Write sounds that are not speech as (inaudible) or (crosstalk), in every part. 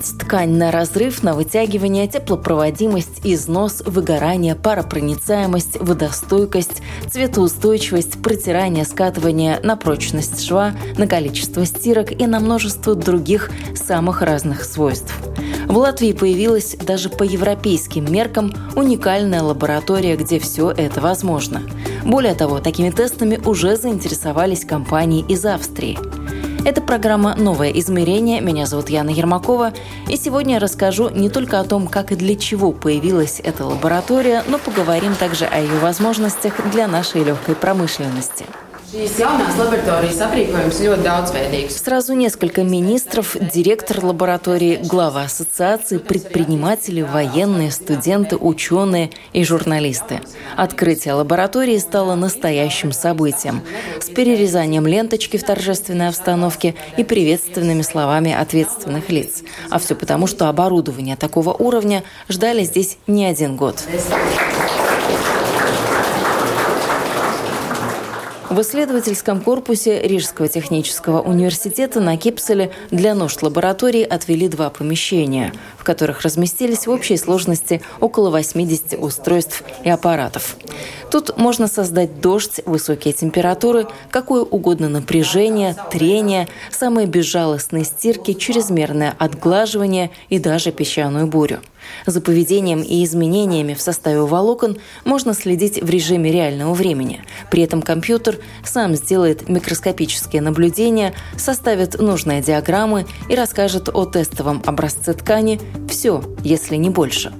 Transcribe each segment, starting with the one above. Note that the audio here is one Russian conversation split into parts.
Проверить ткань на разрыв, на вытягивание, теплопроводимость, износ, выгорание, паропроницаемость, водостойкость, цветоустойчивость, протирание, скатывание, на прочность шва, на количество стирок и на множество других самых разных свойств. В Латвии появилась даже по европейским меркам уникальная лаборатория, где все это возможно. Более того, такими тестами уже заинтересовались компании из Австрии – это программа «Новое измерение». Меня зовут Яна Ермакова. И сегодня я расскажу не только о том, как и для чего появилась эта лаборатория, но поговорим также о ее возможностях для нашей легкой промышленности. Сразу несколько министров, директор лаборатории, глава ассоциации, предприниматели, военные, студенты, ученые и журналисты. Открытие лаборатории стало настоящим событием. С перерезанием ленточки в торжественной обстановке и приветственными словами ответственных лиц. А все потому, что оборудование такого уровня ждали здесь не один год. В исследовательском корпусе Рижского технического университета на Кипселе для нужд лаборатории отвели два помещения, в которых разместились в общей сложности около 80 устройств и аппаратов. Тут можно создать дождь, высокие температуры, какое угодно напряжение, трение, самые безжалостные стирки, чрезмерное отглаживание и даже песчаную бурю. За поведением и изменениями в составе волокон можно следить в режиме реального времени. При этом компьютер сам сделает микроскопические наблюдения, составит нужные диаграммы и расскажет о тестовом образце ткани все, если не больше.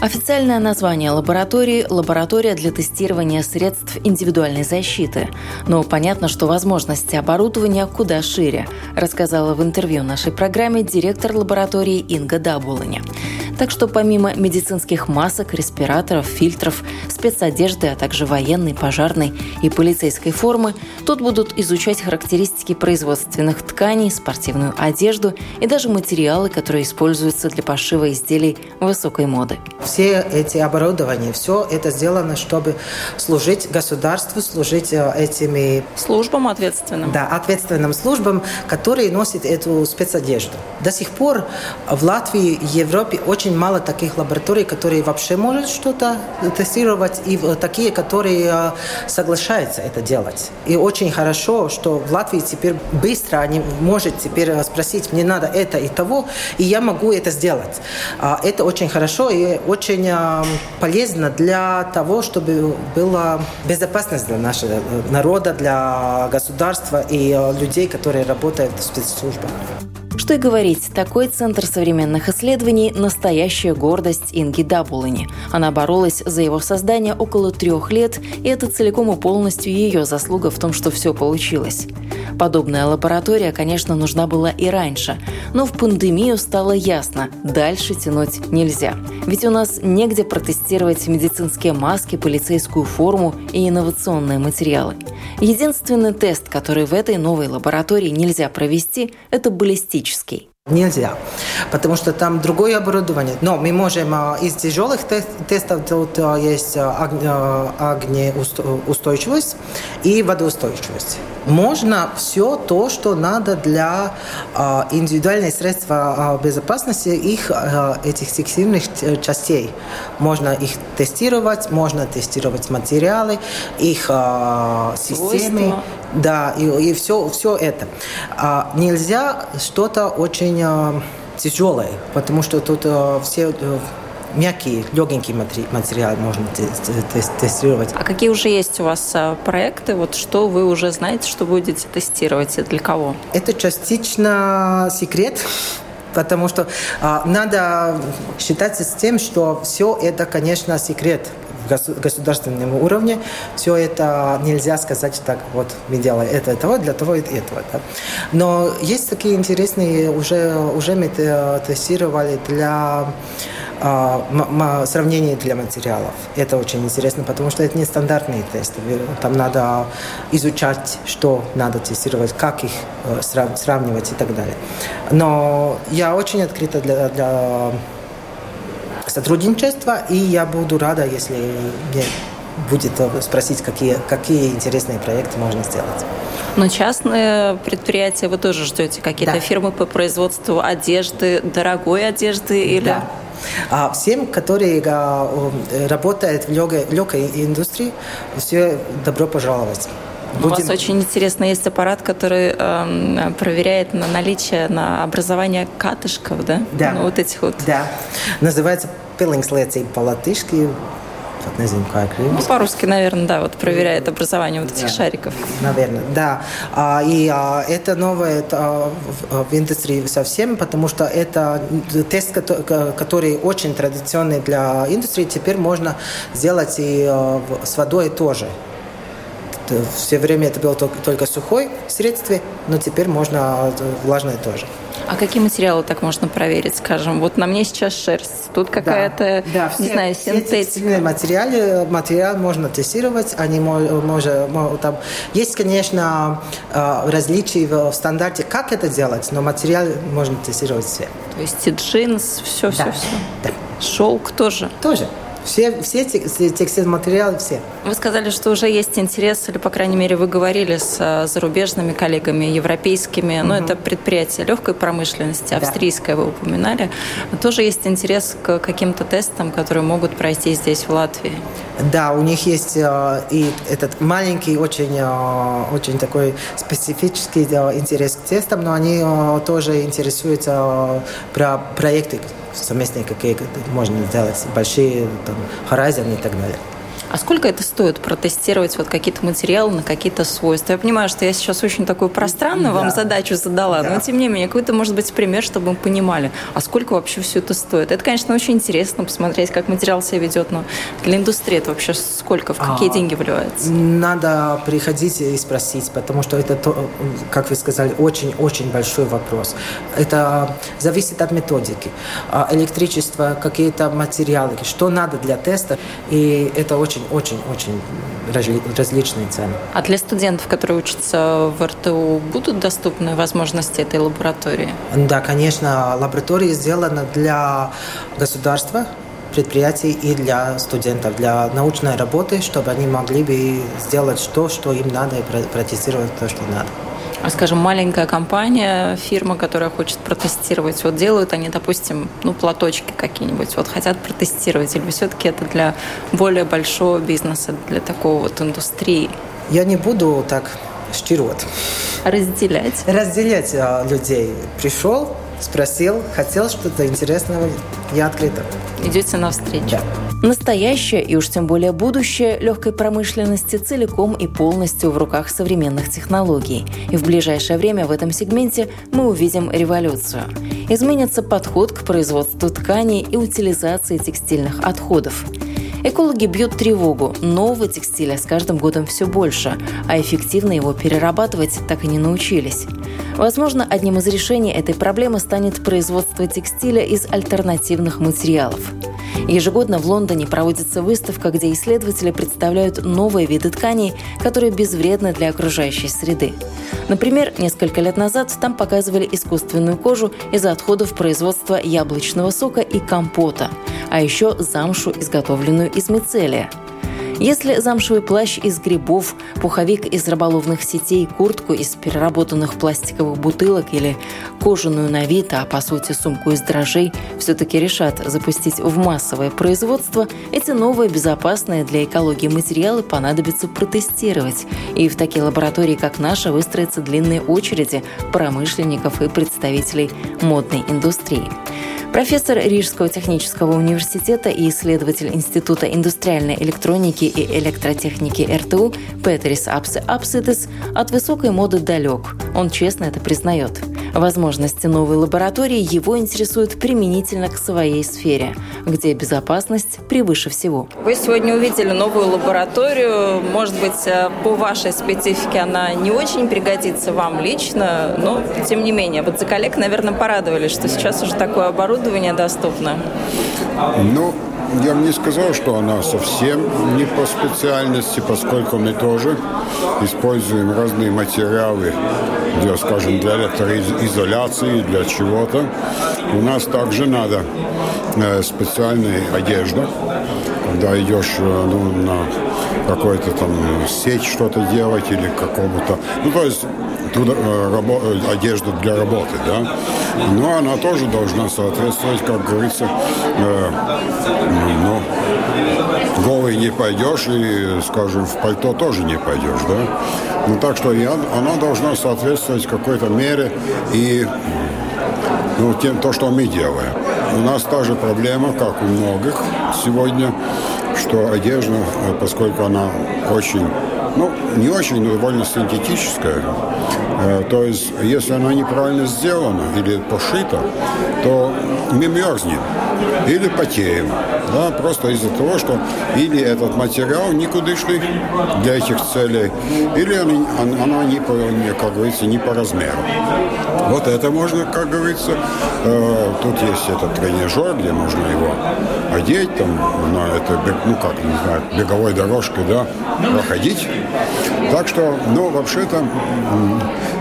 Официальное название лаборатории – лаборатория для тестирования средств индивидуальной защиты. Но понятно, что возможности оборудования куда шире, рассказала в интервью нашей программе директор лаборатории Инга Дабулани. Так что помимо медицинских масок, респираторов, фильтров, спецодежды, а также военной, пожарной и полицейской формы, тут будут изучать характеристики производственных тканей, спортивную одежду и даже материалы, которые используются для пошива изделий высокой моды. Все эти оборудования, все это сделано, чтобы служить государству, служить э, этими... Службам ответственным. Да, ответственным службам, которые носят эту спецодежду. До сих пор в Латвии, Европе очень очень мало таких лабораторий, которые вообще могут что-то тестировать, и такие, которые э, соглашаются это делать. И очень хорошо, что в Латвии теперь быстро они может теперь э, спросить, мне надо это и того, и я могу это сделать. А, это очень хорошо и очень э, полезно для того, чтобы была безопасность для нашего народа, для государства и людей, которые работают в спецслужбах. Что и говорить, такой центр современных исследований – настоящая гордость Инги Дабулани. Она боролась за его создание около трех лет, и это целиком и полностью ее заслуга в том, что все получилось. Подобная лаборатория, конечно, нужна была и раньше, но в пандемию стало ясно – дальше тянуть нельзя. Ведь у нас негде протестировать медицинские маски, полицейскую форму и инновационные материалы. Единственный тест, который в этой новой лаборатории нельзя провести – это баллистический. Нельзя, потому что там другое оборудование. Но мы можем а, из тяжелых тестов, тут а, есть а, огнеустойчивость и водоустойчивость. Можно все то, что надо для индивидуальных средств безопасности их этих фиксированных частей. Можно их тестировать, можно тестировать материалы, их системы. Да, и, и все, все это. Нельзя что-то очень э, тяжелое, потому что тут э, все э, мягкие, легенькие материалы можно тестировать. А какие уже есть у вас проекты? Вот что вы уже знаете, что будете тестировать и для кого? Это частично секрет, потому что а, надо считаться с тем, что все это, конечно, секрет государственном уровне. Все это нельзя сказать так, вот мы делаем это, этого, для того и этого. Да. Но есть такие интересные, уже, уже мы тестировали для а, сравнение для материалов. Это очень интересно, потому что это не стандартные тесты. Там надо изучать, что надо тестировать, как их э, сравнивать и так далее. Но я очень открыта для, для сотрудничества, и я буду рада, если мне будет спросить, какие, какие интересные проекты можно сделать. Но частные предприятия вы тоже ждете? Какие-то да. фирмы по производству одежды, дорогой одежды или... Да. А всем, которые а, работают в легкой, легкой индустрии, все добро пожаловать. Будем... У вас очень интересно есть аппарат, который э, проверяет на наличие на образование катышков, да? Да. Ну, вот этих вот. Да. Называется пилингслецей по-латышски вот не знаю, как Ну, по-русски, наверное, да, вот проверяет образование вот этих да, шариков. Наверное, да. А, и а, это новое это, в, индустрии совсем, потому что это тест, который очень традиционный для индустрии, теперь можно сделать и с водой тоже. Все время это было только, только сухой средстве, но теперь можно влажное тоже. А какие материалы так можно проверить, скажем? Вот на мне сейчас шерсть, тут какая-то, да, да, не все, знаю, синтетика. Все материалы, материал можно тестировать, они можно, там есть, конечно, а, различия в стандарте, как это делать, но материал можно тестировать все. То есть и джинс, все, все, да. все. Да. Шелк тоже. Тоже. Все, все текстильные материалы, все. Вы сказали, что уже есть интерес, или, по крайней мере, вы говорили с э, зарубежными коллегами, европейскими, угу. но это предприятие легкой промышленности, австрийское да. вы упоминали. Тоже есть интерес к каким-то тестам, которые могут пройти здесь, в Латвии? Да, у них есть э, и этот маленький, очень, э, очень такой специфический интерес к тестам, но они тоже интересуются про проекты, совместные какие можно сделать, большие там, и так далее. А сколько это стоит протестировать вот какие-то материалы на какие-то свойства? Я понимаю, что я сейчас очень такую пространную да. вам задачу задала, да. но тем не менее, какой-то, может быть, пример, чтобы мы понимали, а сколько вообще все это стоит? Это, конечно, очень интересно посмотреть, как материал себя ведет, но для индустрии это вообще сколько, в какие а, деньги вливается? Надо приходить и спросить, потому что это, как вы сказали, очень-очень большой вопрос. Это зависит от методики. А электричество, какие-то материалы, что надо для теста, и это очень очень-очень различные цены. А для студентов, которые учатся в РТУ, будут доступны возможности этой лаборатории? Да, конечно, лаборатория сделана для государства, предприятий и для студентов, для научной работы, чтобы они могли бы сделать то, что им надо, и протестировать то, что надо. А, скажем, маленькая компания, фирма, которая хочет протестировать, вот делают они, допустим, ну, платочки какие-нибудь, вот хотят протестировать, или все-таки это для более большого бизнеса, для такого вот индустрии? Я не буду так штировать. Разделять? Разделять а, людей. Пришел, спросил, хотел что-то интересного, я открыта. Идете навстречу? Да. Настоящее и уж тем более будущее легкой промышленности целиком и полностью в руках современных технологий. И в ближайшее время в этом сегменте мы увидим революцию. Изменится подход к производству тканей и утилизации текстильных отходов. Экологи бьют тревогу. Нового текстиля с каждым годом все больше, а эффективно его перерабатывать так и не научились. Возможно, одним из решений этой проблемы станет производство текстиля из альтернативных материалов. Ежегодно в Лондоне проводится выставка, где исследователи представляют новые виды тканей, которые безвредны для окружающей среды. Например, несколько лет назад там показывали искусственную кожу из отходов производства яблочного сока и компота, а еще замшу, изготовленную из мицелия – если замшевый плащ из грибов, пуховик из рыболовных сетей, куртку из переработанных пластиковых бутылок или кожаную на вид, а по сути сумку из дрожжей, все-таки решат запустить в массовое производство, эти новые безопасные для экологии материалы понадобится протестировать. И в такие лаборатории, как наша, выстроятся длинные очереди промышленников и представителей модной индустрии. Профессор Рижского технического университета и исследователь Института индустриальной электроники и электротехники РТУ Петерис Апсе Апситес от высокой моды далек. Он честно это признает. Возможности новой лаборатории его интересуют применительно к своей сфере, где безопасность превыше всего. Вы сегодня увидели новую лабораторию. Может быть, э, по вашей специфике она не очень пригодится вам лично, но тем не менее. Вот за коллег, наверное, порадовались, что сейчас уже такое оборудование доступно. Ну, я бы не сказал, что она совсем не по специальности, поскольку мы тоже используем разные материалы для, скажем, для электроизоляции, для чего-то. У нас также надо э, специальная одежда, когда идешь э, ну, на какой-то там сеть что-то делать или какому-то... Ну, то есть трудо, э, рабо, э, одежду для работы, да. Но она тоже должна соответствовать, как говорится, э, ну, голый не пойдешь и, скажем, в пальто тоже не пойдешь, да. Ну, так что я, она должна соответствовать какой-то мере и ну, тем, то, что мы делаем. У нас та же проблема, как у многих сегодня, что одежда, поскольку она очень ну, не очень, но довольно синтетическая. Э, то есть, если она неправильно сделана или пошита, то мы мерзнем или потеем. Да, просто из-за того, что или этот материал никудышный для этих целей, или она, она не, по, не, как говорится, не по размеру. Вот это можно, как говорится, э, тут есть этот тренажер, где можно его одеть, там, на это, ну как, не знаю, беговой дорожкой, да, проходить. Так что, ну, вообще-то,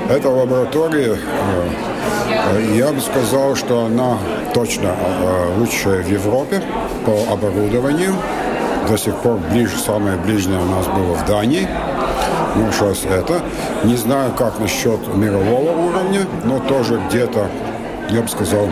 эта лаборатория, э, я бы сказал, что она точно э, лучшая в Европе по оборудованию. До сих пор ближе, самое ближнее у нас было в Дании. Ну, сейчас это. Не знаю, как насчет мирового уровня, но тоже где-то, я бы сказал,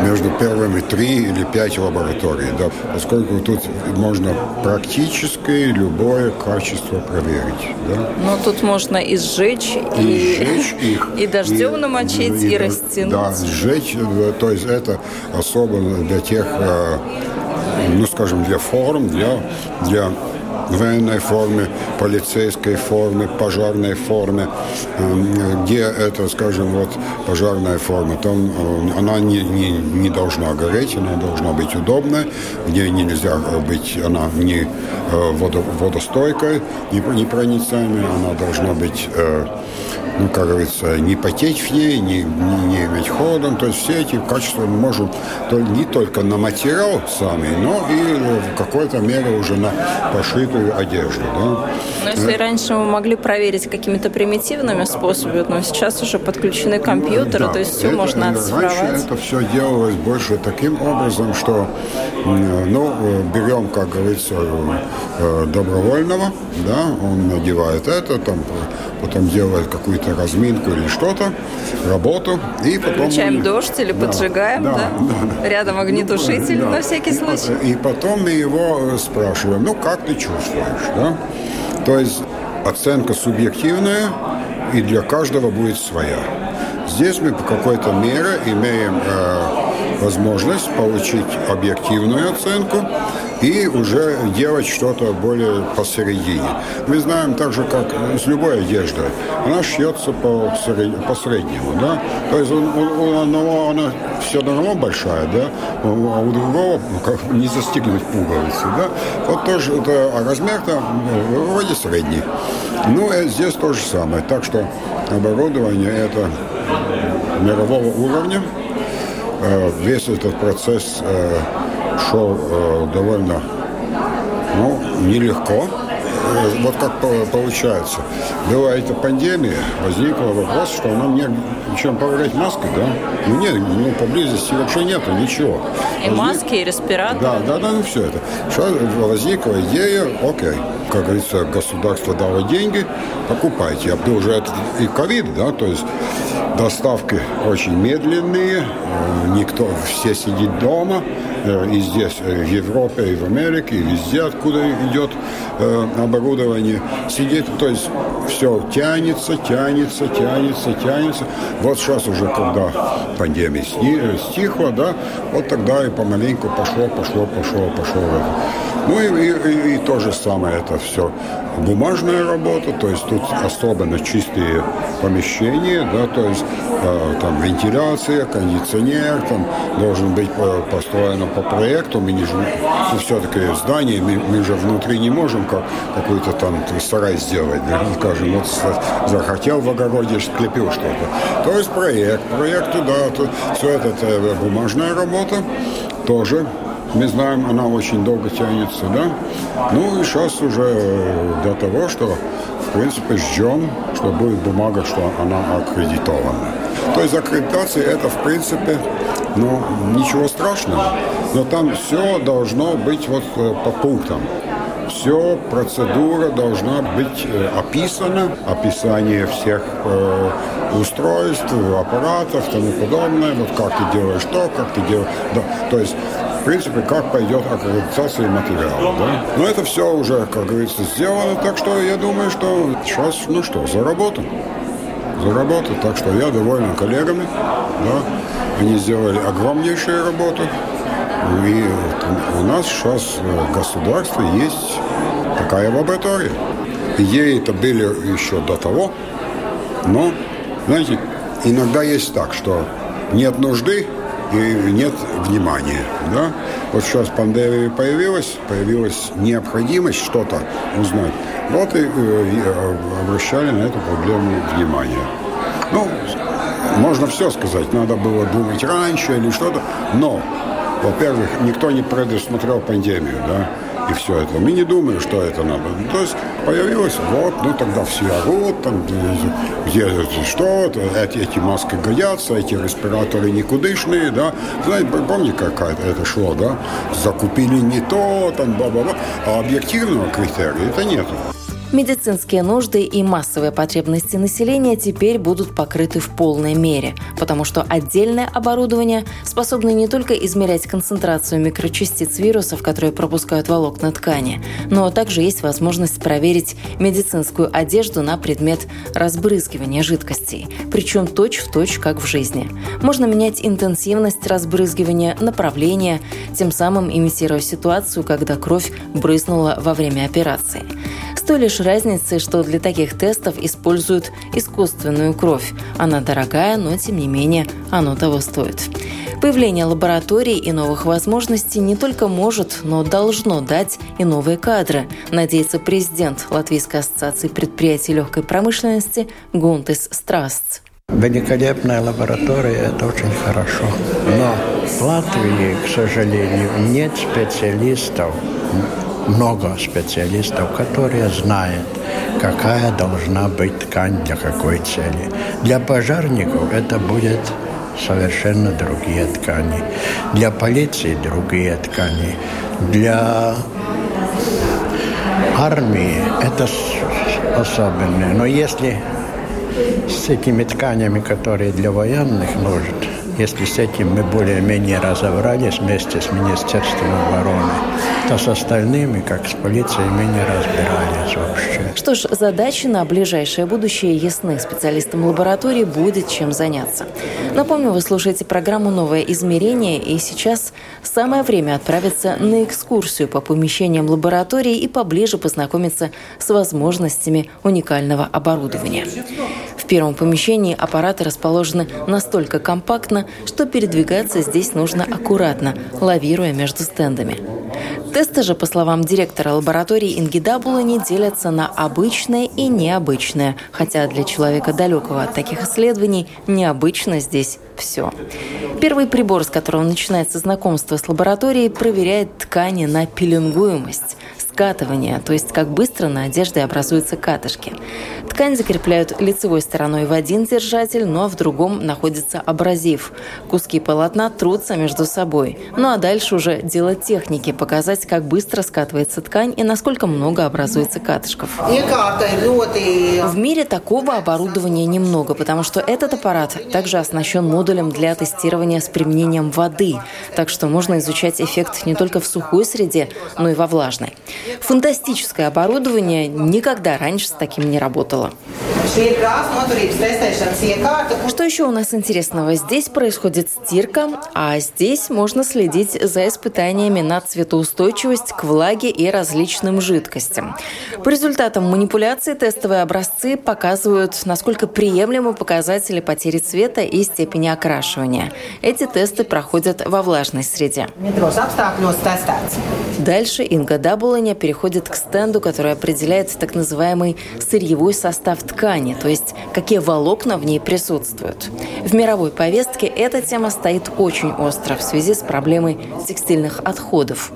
между первыми три или пять лабораторий, да, поскольку тут можно практически любое качество проверить. Да. Но тут можно и сжечь, и, и, сжечь (laughs) их, и дождем и, намочить, и, и растянуть. Да, сжечь, э, то есть это особо для тех, э, ну, скажем, для форм, для, для военной форме, полицейской форме, пожарной форме, эм, где это, скажем, вот пожарная форма, там э, она не, не, не должна гореть, она должна быть удобной, где нельзя быть, она не э, водо, водостойкой, не, непроницаемой, она должна быть э, ну, как говорится, не потеть в ней, не, не, не иметь холодом. То есть все эти качества мы можем не только на материал сами, но и в какой-то мере уже на пошитую одежду. Да? Но если это... раньше мы могли проверить какими-то примитивными способами, но сейчас уже подключены компьютеры, да, то есть все это, можно оцифровать. Раньше это все делалось больше таким образом, что ну, берем, как говорится, э, добровольного, да, он надевает это, там потом делает какую-то разминку или что-то, работу, и потом... Включаем дождь или да, поджигаем, да? да? да. Рядом огнетушитель да. на всякий случай. И потом мы его э, спрашиваем, ну, как ты чувствуешь, да? То есть оценка субъективная, и для каждого будет своя. Здесь мы по какой-то мере имеем э, возможность получить объективную оценку и уже делать что-то более посередине. Мы знаем так же, как с любой одеждой. Она шьется по, по среднему, да? То есть у, у, одного она все равно большая, да? А у другого ну, как, не застегнуть пуговицы, да? Вот тоже, это, а размер-то ну, вроде средний. Ну, и здесь то же самое. Так что оборудование это мирового уровня. Э, весь этот процесс э, шел э, довольно ну, нелегко. Вот как получается. Была эта пандемия, возникла вопрос, что нам не чем проверять маской, да? Ну нет, ну поблизости вообще нету ничего. И Возник... маски, и респираторы. Да, да, да, ну все это. Что возникла идея, окей, как говорится, государство дало деньги, покупайте. А уже это и ковид, да, то есть доставки очень медленные, э, никто, все сидит дома, э, и здесь, э, в Европе, и в Америке, и везде, откуда идет оборудование сидит, то есть все тянется, тянется, тянется, тянется. Вот сейчас уже, когда пандемия стихла, да, вот тогда и помаленьку пошло, пошло, пошло, пошло. Ну и, и, и то же самое это все бумажная работа, то есть тут особенно чистые помещения, да, то есть э, там вентиляция, кондиционер, там должен быть построено по проекту, мы не все-таки здание, мы, мы же внутри не можем как, какой-то там сарай сделать, да, скажем, вот захотел в огороде, склепил что-то. То есть проект, проект туда, то, все это, это бумажная работа, тоже мы знаем, она очень долго тянется, да. Ну и сейчас уже э, до того, что, в принципе, ждем, что будет бумага, что она аккредитована. То есть аккредитация это, в принципе, ну, ничего страшного, но там все должно быть вот э, по пунктам все, процедура должна быть э, описана, описание всех э, устройств, аппаратов тому подобное, вот как ты делаешь то, как ты делаешь... Да. То есть в принципе, как пойдет аккредитация материала. Да? Но это все уже, как говорится, сделано, так что я думаю, что сейчас, ну что, заработаем. Заработаем. Так что я доволен коллегами. Да? Они сделали огромнейшую работу. И у нас сейчас в государстве есть такая лаборатория. Ей это были еще до того, но, знаете, иногда есть так, что нет нужды, и нет внимания. Да? Вот сейчас пандемия появилась, появилась необходимость что-то узнать. Вот и, и э, обращали на эту проблему внимание. Ну, можно все сказать, надо было думать раньше или что-то, но, во-первых, никто не предусмотрел пандемию, да, и все это. Мы не думаем, что это надо. То есть появилось, вот, ну тогда все орут, там, где что, эти, эти маски годятся, эти респираторы никудышные, да. Знаете, помните, как это шло, да? Закупили не то, там, ба-ба-ба. А объективного критерия это нету. Медицинские нужды и массовые потребности населения теперь будут покрыты в полной мере, потому что отдельное оборудование способно не только измерять концентрацию микрочастиц вирусов, которые пропускают волокна ткани, но также есть возможность проверить медицинскую одежду на предмет разбрызгивания жидкостей, причем точь-в-точь, как в жизни. Можно менять интенсивность разбрызгивания, направление, тем самым имитируя ситуацию, когда кровь брызнула во время операции. С той лишь разницей, что для таких тестов используют искусственную кровь. Она дорогая, но тем не менее оно того стоит. Появление лабораторий и новых возможностей не только может, но должно дать и новые кадры, надеется президент Латвийской ассоциации предприятий легкой промышленности Гунтес Страстс. Великолепная лаборатория – это очень хорошо. Но в Латвии, к сожалению, нет специалистов много специалистов, которые знают, какая должна быть ткань для какой цели. Для пожарников это будет совершенно другие ткани. Для полиции другие ткани. Для армии это особенное. Но если с этими тканями, которые для военных нужны, если с этим мы более-менее разобрались вместе с Министерством обороны, то с остальными, как с полицией, мы не разбирались вообще. Что ж, задачи на ближайшее будущее ясны. Специалистам лаборатории будет чем заняться. Напомню, вы слушаете программу «Новое измерение», и сейчас самое время отправиться на экскурсию по помещениям лаборатории и поближе познакомиться с возможностями уникального оборудования. Первом помещении аппараты расположены настолько компактно, что передвигаться здесь нужно аккуратно, лавируя между стендами. Тесты же, по словам директора лаборатории Инги не делятся на обычное и необычное, хотя для человека далекого от таких исследований необычно здесь все. Первый прибор, с которого начинается знакомство с лабораторией, проверяет ткани на пеленгуемость скатывание, то есть как быстро на одежде образуются катышки. Ткань закрепляют лицевой стороной в один держатель, но в другом находится абразив. Куски полотна трутся между собой. Ну а дальше уже дело техники – показать, как быстро скатывается ткань и насколько много образуется катышков. В мире такого оборудования немного, потому что этот аппарат также оснащен модулем для тестирования с применением воды, так что можно изучать эффект не только в сухой среде, но и во влажной. Фантастическое оборудование никогда раньше с таким не работало. Что еще у нас интересного? Здесь происходит стирка, а здесь можно следить за испытаниями на цветоустойчивость к влаге и различным жидкостям. По результатам манипуляции тестовые образцы показывают, насколько приемлемы показатели потери цвета и степени окрашивания. Эти тесты проходят во влажной среде. Дальше Инга Дабуланя переходит к стенду, который определяет так называемый сырьевой состав ткани, то есть какие волокна в ней присутствуют. В мировой повестке эта тема стоит очень остро в связи с проблемой текстильных отходов.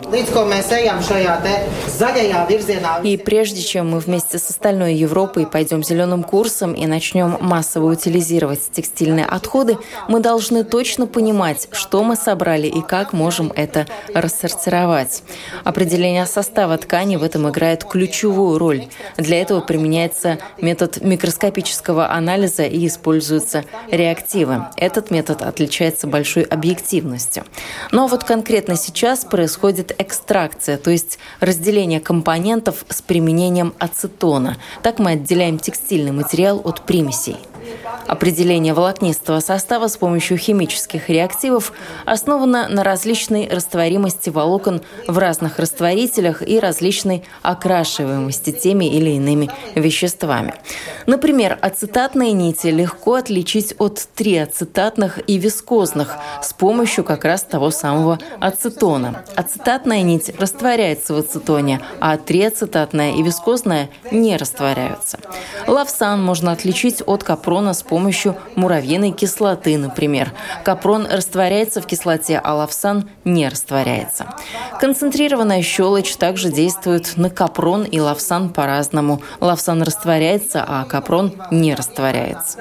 И прежде чем мы вместе с остальной Европой пойдем зеленым курсом и начнем массово утилизировать текстильные отходы, мы должны точно понимать, что мы собрали и как можем это рассортировать. Определение состава ткани в этом играет ключевую роль. Для этого применяется метод микроскопического анализа и используются реактивы. Этот метод отличается большой объективностью. Но вот конкретно сейчас происходит экстракция, то есть разделение компонентов с применением ацетона. Так мы отделяем текстильный материал от примесей. Определение волокнистого состава с помощью химических реактивов основано на различной растворимости волокон в разных растворителях и различной окрашиваемости теми или иными веществами. Например, ацетатные нити легко отличить от триацетатных и вискозных с помощью как раз того самого ацетона. Ацетатная нить растворяется в ацетоне, а триацетатная и вискозная не растворяются. Лавсан можно отличить от капрона с помощью муравьиной кислоты, например. Капрон растворяется в кислоте, а лавсан не растворяется. Концентрированная щелочь также действует на капрон и лавсан по-разному. Лавсан растворяется, а капрон не растворяется.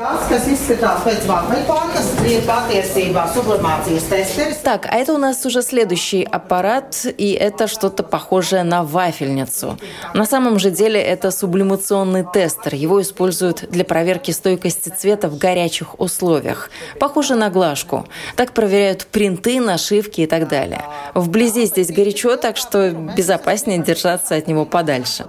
Так, а это у нас уже следующий аппарат, и это что-то похожее на вафельницу. На самом же деле это сублимационный тестер. Его используют для проверки стойкости цвета в горячих условиях. Похоже на глажку. Так проверяют принты, нашивки и так далее. Вблизи здесь горячо, так что безопаснее держаться от него подальше.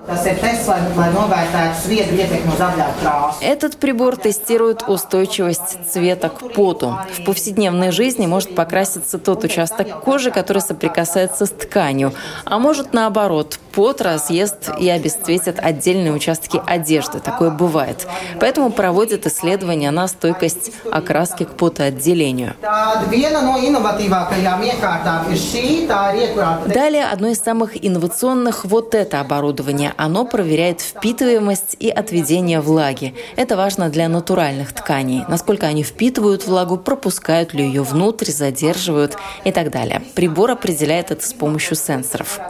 Этот прибор тестирует устойчивость цвета к поту. В повседневной жизни может покраситься тот участок кожи, который соприкасается с тканью, а может наоборот, пот разъест и обесцветит отдельные участки одежды. Такое бывает. Поэтому проводят исследования на стойкость окраски к потоотделению. Далее одно из самых инновационных вот это оборудование. Оно проверяет впитываемость и отведение влаги. Это важно для натуральных тканей. Насколько они впитывают влагу, пропускают ли ее внутрь, задерживают и так далее. Прибор определяет это с помощью сенсоров.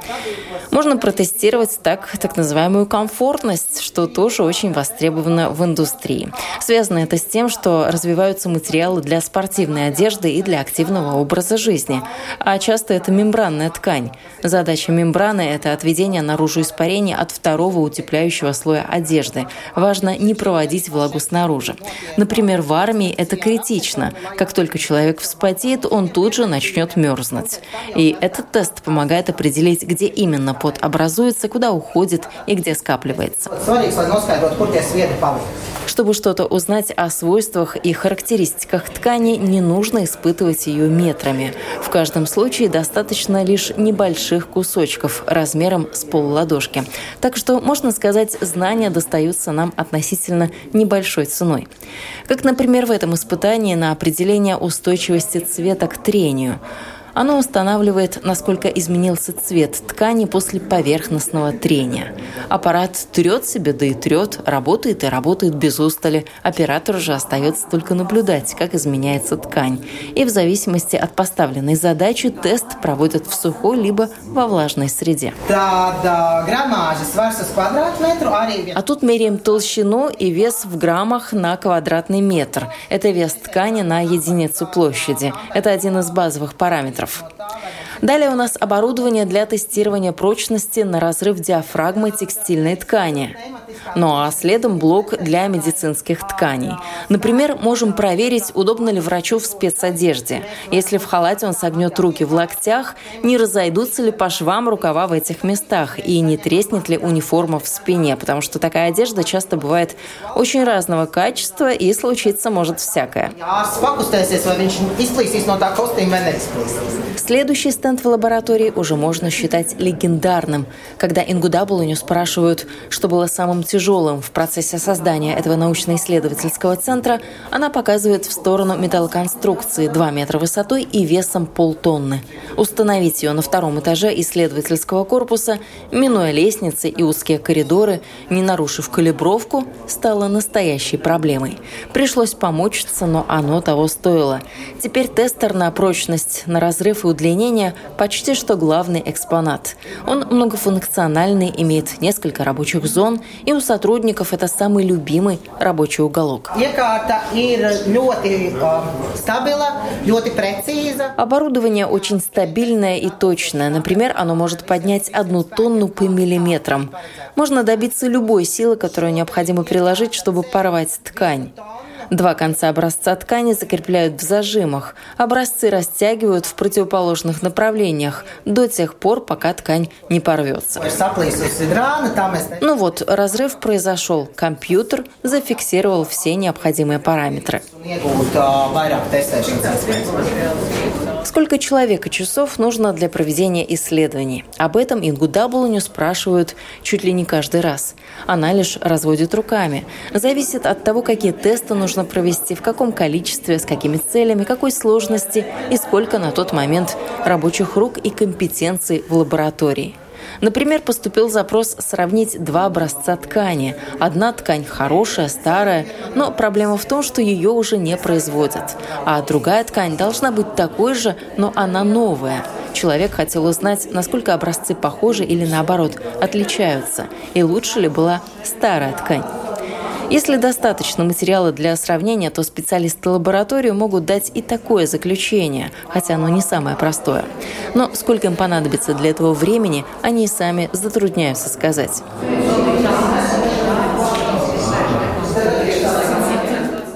Можно протестировать так, так называемую комфортность, что тоже очень востребовано в индустрии. Связано это с тем, что развиваются материалы для спортивной одежды и для активного образа жизни. А часто это мембранная ткань. Задача мембраны – это отведение наружу испарения от второго утепляющего слоя одежды. Важно не проводить влагу снаружи. Например, в армии это критично. Как только человек вспотеет, он тут же начнет мерзнуть. И этот тест помогает определить, где именно пот образуется, куда уходит и где скапливается. Чтобы что-то узнать о свойствах и характеристиках ткани, не нужно испытывать ее метрами. В каждом случае достаточно лишь небольших кусочков размером с полладошки. Так что, можно сказать, знания достаются нам относительно небольшой ценой. Как, например, в этом испытании на определение устойчивости цвета к трению. Оно устанавливает, насколько изменился цвет ткани после поверхностного трения. Аппарат трет себе, да и трет, работает и работает без устали. Оператору же остается только наблюдать, как изменяется ткань. И в зависимости от поставленной задачи тест проводят в сухой либо во влажной среде. А тут меряем толщину и вес в граммах на квадратный метр. Это вес ткани на единицу площади. Это один из базовых параметров. Далее у нас оборудование для тестирования прочности на разрыв диафрагмы текстильной ткани. Ну а следом блок для медицинских тканей. Например, можем проверить, удобно ли врачу в спецодежде. Если в халате он согнет руки в локтях, не разойдутся ли по швам рукава в этих местах и не треснет ли униформа в спине, потому что такая одежда часто бывает очень разного качества и случиться может всякое. Следующий стенд в лаборатории уже можно считать легендарным. Когда Ингу Даблуню спрашивают, что было самым тяжелым в процессе создания этого научно-исследовательского центра, она показывает в сторону металлоконструкции 2 метра высотой и весом полтонны. Установить ее на втором этаже исследовательского корпуса, минуя лестницы и узкие коридоры, не нарушив калибровку, стало настоящей проблемой. Пришлось помучиться, но оно того стоило. Теперь тестер на прочность, на разрыв и удлинение почти что главный экспонат. Он многофункциональный, имеет несколько рабочих зон, и у сотрудников это самый любимый рабочий уголок. Оборудование очень стабильное и точное. Например, оно может поднять одну тонну по миллиметрам. Можно добиться любой силы, которую необходимо приложить, чтобы порвать ткань. Два конца образца ткани закрепляют в зажимах. Образцы растягивают в противоположных направлениях до тех пор, пока ткань не порвется. Ну вот, разрыв произошел. Компьютер зафиксировал все необходимые параметры. Сколько человека часов нужно для проведения исследований? Об этом Ингу Даблуню спрашивают чуть ли не каждый раз. Она лишь разводит руками. Зависит от того, какие тесты нужно провести, в каком количестве, с какими целями, какой сложности и сколько на тот момент рабочих рук и компетенций в лаборатории. Например, поступил запрос сравнить два образца ткани. Одна ткань хорошая, старая, но проблема в том, что ее уже не производят. А другая ткань должна быть такой же, но она новая. Человек хотел узнать, насколько образцы похожи или наоборот отличаются, и лучше ли была старая ткань. Если достаточно материала для сравнения, то специалисты лаборатории могут дать и такое заключение, хотя оно не самое простое. Но сколько им понадобится для этого времени, они сами затрудняются сказать.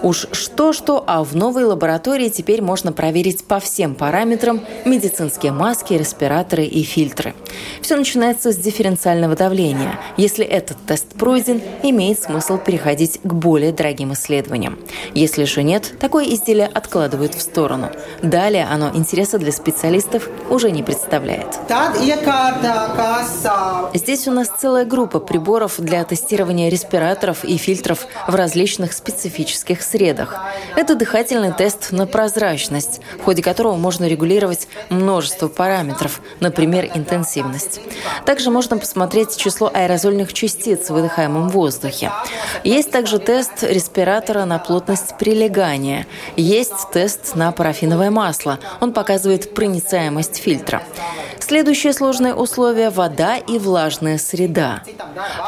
Уж что-что, а в новой лаборатории теперь можно проверить по всем параметрам медицинские маски, респираторы и фильтры. Все начинается с дифференциального давления. Если этот тест пройден, имеет смысл переходить к более дорогим исследованиям. Если же нет, такое изделие откладывают в сторону. Далее оно интереса для специалистов уже не представляет. Здесь у нас целая группа приборов для тестирования респираторов и фильтров в различных специфических средах. Это дыхательный тест на прозрачность, в ходе которого можно регулировать множество параметров, например, интенсивность. Также можно посмотреть число аэрозольных частиц в выдыхаемом воздухе. Есть также тест респиратора на плотность прилегания. Есть тест на парафиновое масло. Он показывает проницаемость фильтра. Следующее сложное условие – вода и влажная среда.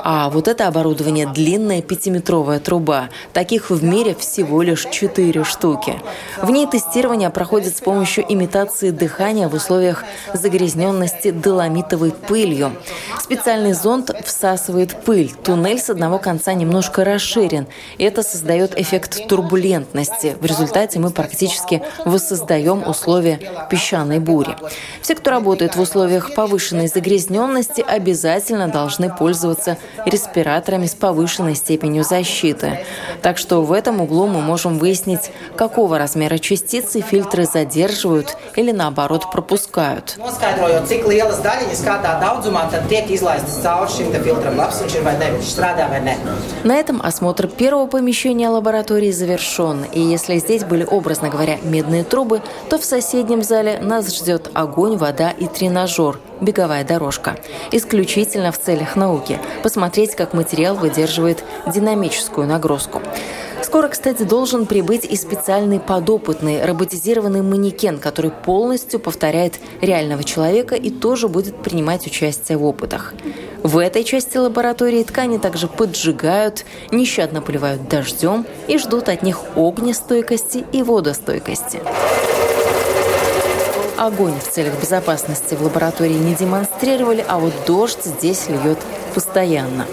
А вот это оборудование – длинная пятиметровая труба. Таких в мире всего лишь четыре штуки. В ней тестирование проходит с помощью имитации дыхания в условиях загрязненности доломитовой пылью. Специальный зонд всасывает пыль. Туннель с одного конца немножко расширен. И это создает эффект турбулентности. В результате мы практически воссоздаем условия песчаной бури. Все, кто работает в условиях повышенной загрязненности обязательно должны пользоваться респираторами с повышенной степенью защиты. Так что в этом углу тепло мы можем выяснить, какого размера частицы фильтры задерживают или наоборот пропускают. На этом осмотр первого помещения лаборатории завершен. И если здесь были, образно говоря, медные трубы, то в соседнем зале нас ждет огонь, вода и тренажер – беговая дорожка. Исключительно в целях науки. Посмотреть, как материал выдерживает динамическую нагрузку. Скоро, кстати, должен прибыть и специальный подопытный роботизированный манекен, который полностью повторяет реального человека и тоже будет принимать участие в опытах. В этой части лаборатории ткани также поджигают, нещадно поливают дождем и ждут от них огнестойкости и водостойкости. Огонь в целях безопасности в лаборатории не демонстрировали, а вот дождь здесь льет постоянно.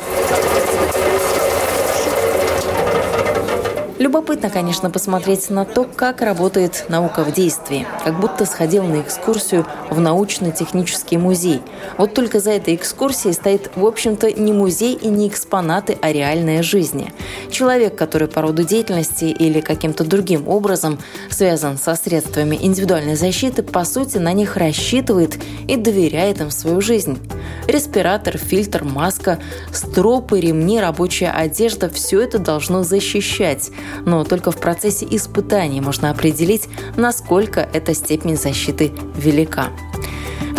Любопытно, конечно, посмотреть на то, как работает наука в действии. Как будто сходил на экскурсию в научно-технический музей. Вот только за этой экскурсией стоит, в общем-то, не музей и не экспонаты, а реальная жизнь. Человек, который по роду деятельности или каким-то другим образом связан со средствами индивидуальной защиты, по сути, на них рассчитывает и доверяет им свою жизнь. Респиратор, фильтр, маска, стропы, ремни, рабочая одежда – все это должно защищать но только в процессе испытаний можно определить, насколько эта степень защиты велика.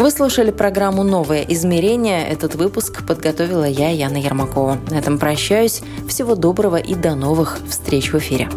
Вы слушали программу «Новое измерение». Этот выпуск подготовила я, Яна Ермакова. На этом прощаюсь. Всего доброго и до новых встреч в эфире.